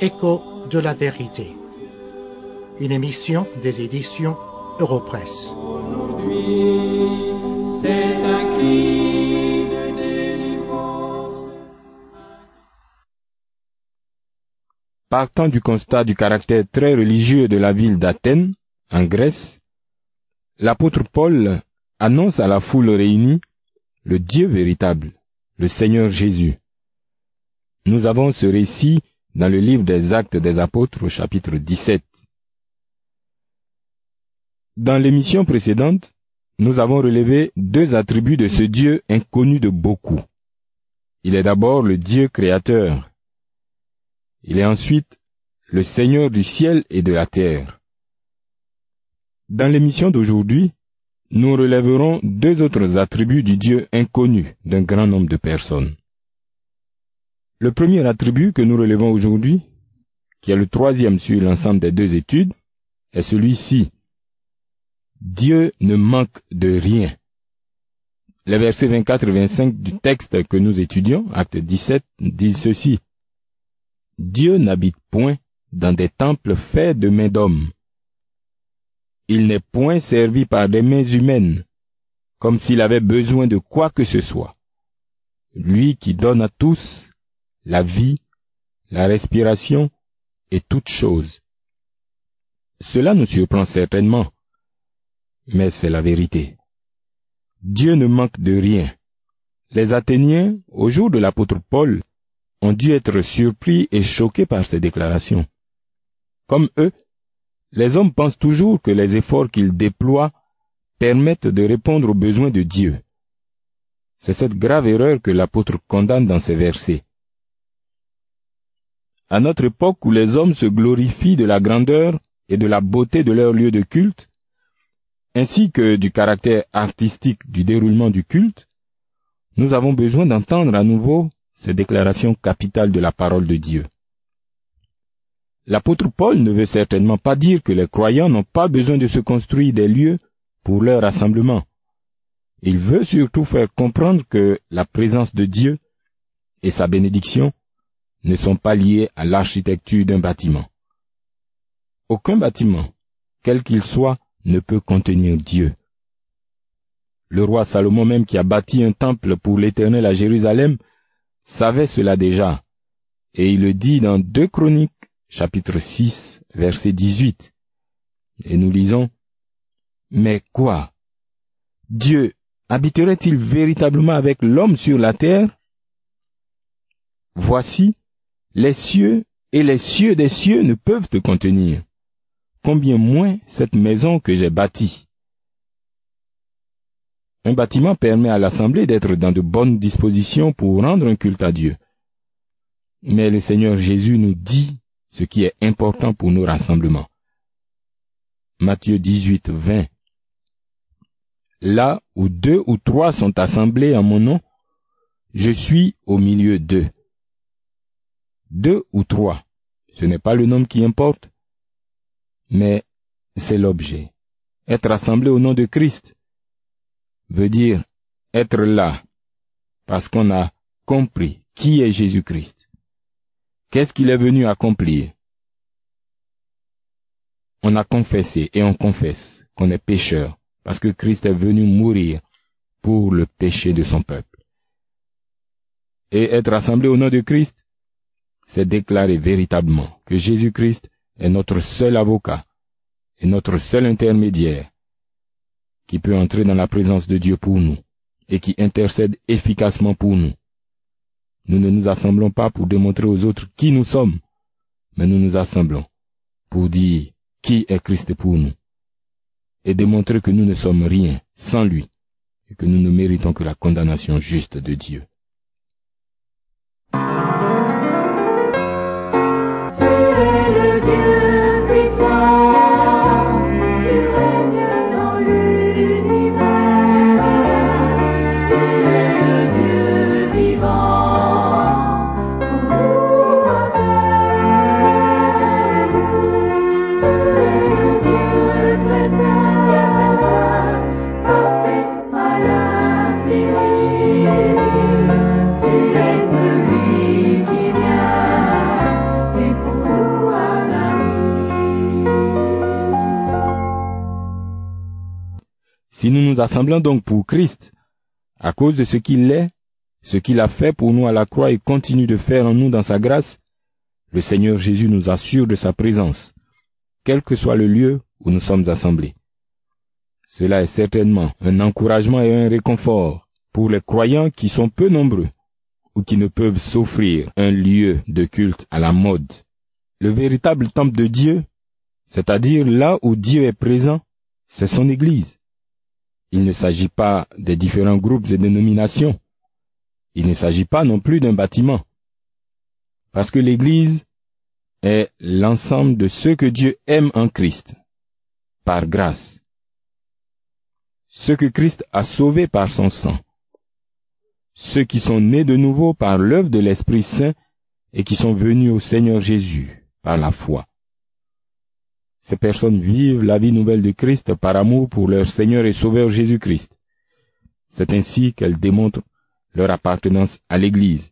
Écho de la vérité. Une émission des éditions Europresse. Partant du constat du caractère très religieux de la ville d'Athènes, en Grèce, l'apôtre Paul annonce à la foule réunie le Dieu véritable, le Seigneur Jésus. Nous avons ce récit dans le livre des Actes des Apôtres au chapitre 17. Dans l'émission précédente, nous avons relevé deux attributs de ce Dieu inconnu de beaucoup. Il est d'abord le Dieu créateur. Il est ensuite le Seigneur du ciel et de la terre. Dans l'émission d'aujourd'hui, nous relèverons deux autres attributs du Dieu inconnu d'un grand nombre de personnes. Le premier attribut que nous relevons aujourd'hui, qui est le troisième sur l'ensemble des deux études, est celui-ci. Dieu ne manque de rien. Les versets 24 et 25 du texte que nous étudions, acte 17, disent ceci. Dieu n'habite point dans des temples faits de mains d'hommes. Il n'est point servi par des mains humaines, comme s'il avait besoin de quoi que ce soit. Lui qui donne à tous la vie, la respiration et toutes choses. Cela nous surprend certainement, mais c'est la vérité. Dieu ne manque de rien. Les Athéniens, au jour de l'apôtre Paul, ont dû être surpris et choqués par ces déclarations. Comme eux, les hommes pensent toujours que les efforts qu'ils déploient permettent de répondre aux besoins de Dieu. C'est cette grave erreur que l'apôtre condamne dans ces versets. À notre époque où les hommes se glorifient de la grandeur et de la beauté de leur lieu de culte, ainsi que du caractère artistique du déroulement du culte, nous avons besoin d'entendre à nouveau ces déclarations capitales de la parole de Dieu. L'apôtre Paul ne veut certainement pas dire que les croyants n'ont pas besoin de se construire des lieux pour leur rassemblement. Il veut surtout faire comprendre que la présence de Dieu et sa bénédiction ne sont pas liés à l'architecture d'un bâtiment. Aucun bâtiment, quel qu'il soit, ne peut contenir Dieu. Le roi Salomon même qui a bâti un temple pour l'Éternel à Jérusalem savait cela déjà, et il le dit dans 2 Chroniques chapitre 6 verset 18. Et nous lisons, Mais quoi Dieu habiterait-il véritablement avec l'homme sur la terre? Voici, les cieux et les cieux des cieux ne peuvent te contenir. Combien moins cette maison que j'ai bâtie. Un bâtiment permet à l'assemblée d'être dans de bonnes dispositions pour rendre un culte à Dieu. Mais le Seigneur Jésus nous dit ce qui est important pour nos rassemblements. Matthieu 18, 20. Là où deux ou trois sont assemblés en mon nom, je suis au milieu d'eux deux ou trois. Ce n'est pas le nombre qui importe, mais c'est l'objet. Être assemblé au nom de Christ veut dire être là parce qu'on a compris qui est Jésus-Christ. Qu'est-ce qu'il est venu accomplir? On a confessé et on confesse qu'on est pécheur parce que Christ est venu mourir pour le péché de son peuple. Et être assemblé au nom de Christ, c'est déclarer véritablement que Jésus-Christ est notre seul avocat et notre seul intermédiaire qui peut entrer dans la présence de Dieu pour nous et qui intercède efficacement pour nous. Nous ne nous assemblons pas pour démontrer aux autres qui nous sommes, mais nous nous assemblons pour dire qui est Christ pour nous et démontrer que nous ne sommes rien sans lui et que nous ne méritons que la condamnation juste de Dieu. Nous assemblons donc pour Christ, à cause de ce qu'il est, ce qu'il a fait pour nous à la croix et continue de faire en nous dans sa grâce, le Seigneur Jésus nous assure de sa présence, quel que soit le lieu où nous sommes assemblés. Cela est certainement un encouragement et un réconfort pour les croyants qui sont peu nombreux ou qui ne peuvent s'offrir un lieu de culte à la mode. Le véritable temple de Dieu, c'est-à-dire là où Dieu est présent, c'est son Église. Il ne s'agit pas des différents groupes et dénominations. Il ne s'agit pas non plus d'un bâtiment. Parce que l'Église est l'ensemble de ceux que Dieu aime en Christ, par grâce. Ceux que Christ a sauvés par son sang. Ceux qui sont nés de nouveau par l'œuvre de l'Esprit Saint et qui sont venus au Seigneur Jésus par la foi. Ces personnes vivent la vie nouvelle de Christ par amour pour leur Seigneur et Sauveur Jésus-Christ. C'est ainsi qu'elles démontrent leur appartenance à l'Église,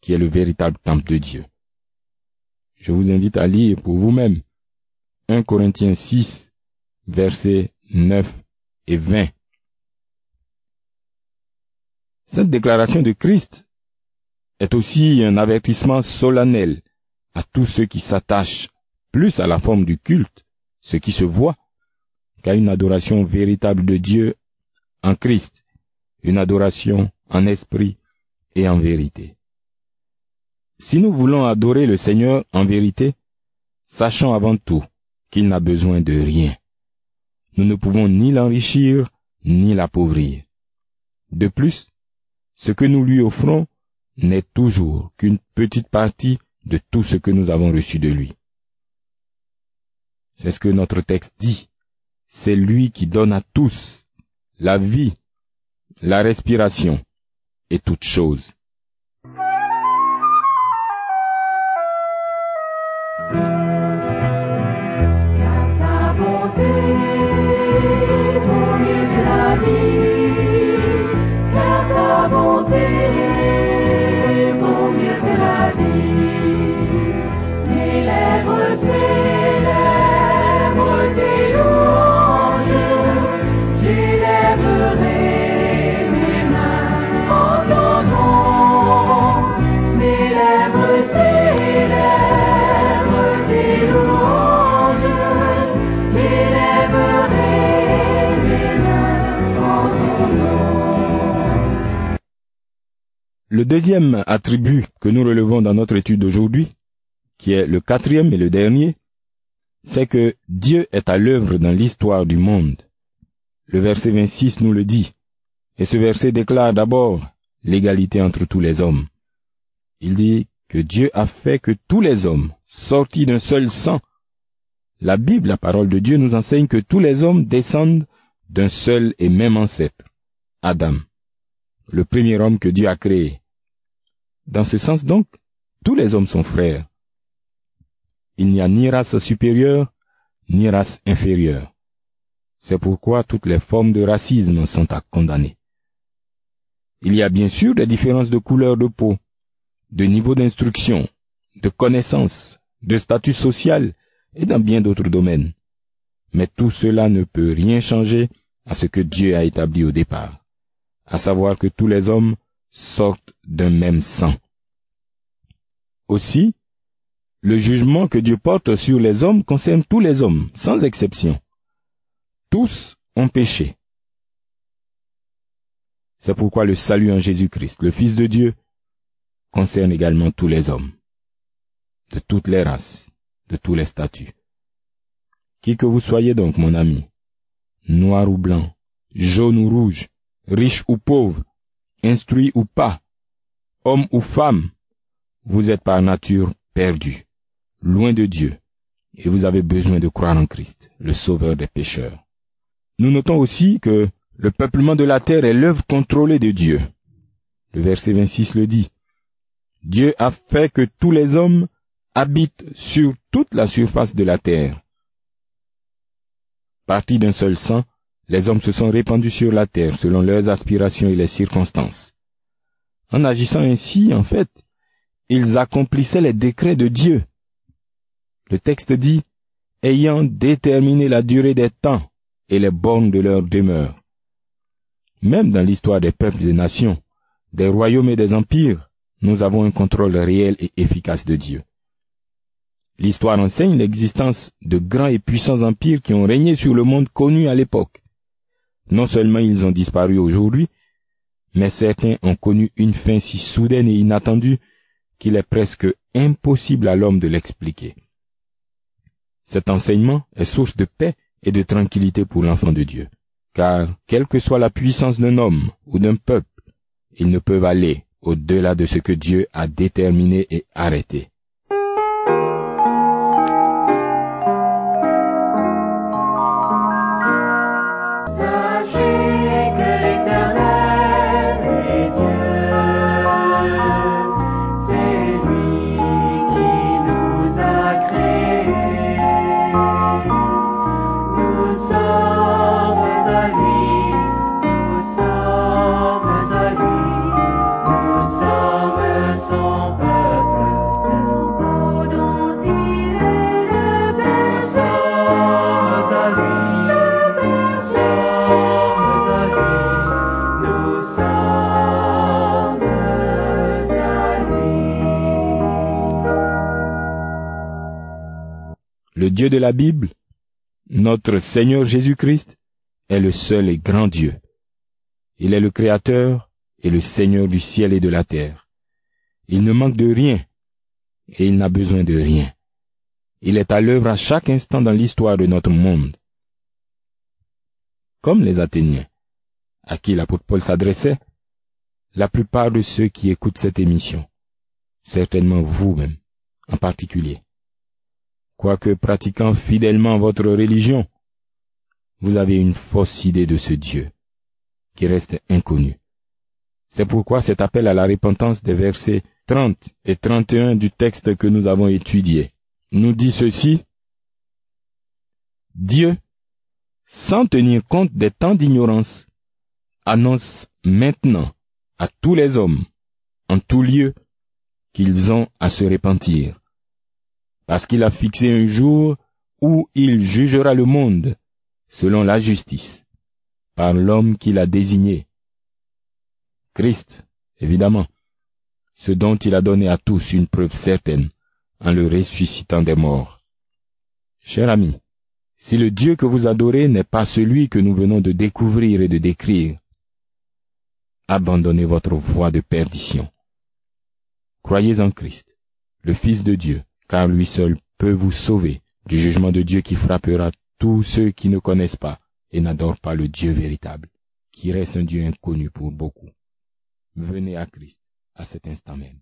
qui est le véritable temple de Dieu. Je vous invite à lire pour vous-même 1 Corinthiens 6, versets 9 et 20. Cette déclaration de Christ est aussi un avertissement solennel à tous ceux qui s'attachent plus à la forme du culte, ce qui se voit, qu'à une adoration véritable de Dieu en Christ, une adoration en esprit et en vérité. Si nous voulons adorer le Seigneur en vérité, sachons avant tout qu'il n'a besoin de rien. Nous ne pouvons ni l'enrichir ni l'appauvrir. De plus, ce que nous lui offrons n'est toujours qu'une petite partie de tout ce que nous avons reçu de lui. C'est ce que notre texte dit. C'est lui qui donne à tous la vie, la respiration et toutes choses. Le deuxième attribut que nous relevons dans notre étude d'aujourd'hui, qui est le quatrième et le dernier, c'est que Dieu est à l'œuvre dans l'histoire du monde. Le verset 26 nous le dit, et ce verset déclare d'abord l'égalité entre tous les hommes. Il dit que Dieu a fait que tous les hommes, sortis d'un seul sang, la Bible, la parole de Dieu, nous enseigne que tous les hommes descendent d'un seul et même ancêtre, Adam, le premier homme que Dieu a créé. Dans ce sens donc, tous les hommes sont frères. Il n'y a ni race supérieure, ni race inférieure. C'est pourquoi toutes les formes de racisme sont à condamner. Il y a bien sûr des différences de couleur de peau, de niveau d'instruction, de connaissance, de statut social et dans bien d'autres domaines. Mais tout cela ne peut rien changer à ce que Dieu a établi au départ, à savoir que tous les hommes sortent d'un même sang. Aussi, le jugement que Dieu porte sur les hommes concerne tous les hommes, sans exception. Tous ont péché. C'est pourquoi le salut en Jésus-Christ, le Fils de Dieu, concerne également tous les hommes, de toutes les races, de tous les statuts. Qui que vous soyez donc, mon ami, noir ou blanc, jaune ou rouge, riche ou pauvre, instruit ou pas, homme ou femme, vous êtes par nature perdu, loin de Dieu, et vous avez besoin de croire en Christ, le Sauveur des pécheurs. Nous notons aussi que le peuplement de la terre est l'œuvre contrôlée de Dieu. Le verset 26 le dit. Dieu a fait que tous les hommes habitent sur toute la surface de la terre. Partis d'un seul sang, les hommes se sont répandus sur la terre selon leurs aspirations et les circonstances. En agissant ainsi, en fait, ils accomplissaient les décrets de Dieu. Le texte dit, ayant déterminé la durée des temps et les bornes de leur demeure. Même dans l'histoire des peuples et nations, des royaumes et des empires, nous avons un contrôle réel et efficace de Dieu. L'histoire enseigne l'existence de grands et puissants empires qui ont régné sur le monde connu à l'époque. Non seulement ils ont disparu aujourd'hui, mais certains ont connu une fin si soudaine et inattendue qu'il est presque impossible à l'homme de l'expliquer. Cet enseignement est source de paix et de tranquillité pour l'enfant de Dieu, car quelle que soit la puissance d'un homme ou d'un peuple, ils ne peuvent aller au-delà de ce que Dieu a déterminé et arrêté. Dieu de la Bible, notre Seigneur Jésus-Christ, est le seul et grand Dieu. Il est le Créateur et le Seigneur du ciel et de la terre. Il ne manque de rien et il n'a besoin de rien. Il est à l'œuvre à chaque instant dans l'histoire de notre monde. Comme les Athéniens, à qui l'apôtre Paul s'adressait, la plupart de ceux qui écoutent cette émission, certainement vous-même en particulier, quoique pratiquant fidèlement votre religion, vous avez une fausse idée de ce Dieu qui reste inconnu. C'est pourquoi cet appel à la repentance des versets 30 et 31 du texte que nous avons étudié nous dit ceci. Dieu, sans tenir compte des temps d'ignorance, annonce maintenant à tous les hommes, en tout lieu, qu'ils ont à se repentir, parce qu'il a fixé un jour où il jugera le monde selon la justice, par l'homme qu'il a désigné. Christ, évidemment, ce dont il a donné à tous une preuve certaine en le ressuscitant des morts. Cher ami, si le Dieu que vous adorez n'est pas celui que nous venons de découvrir et de décrire, abandonnez votre voie de perdition. Croyez en Christ, le Fils de Dieu, car lui seul peut vous sauver du jugement de Dieu qui frappera tous ceux qui ne connaissent pas et n'adorent pas le Dieu véritable, qui reste un Dieu inconnu pour beaucoup. Venez à Christ à cet instant même.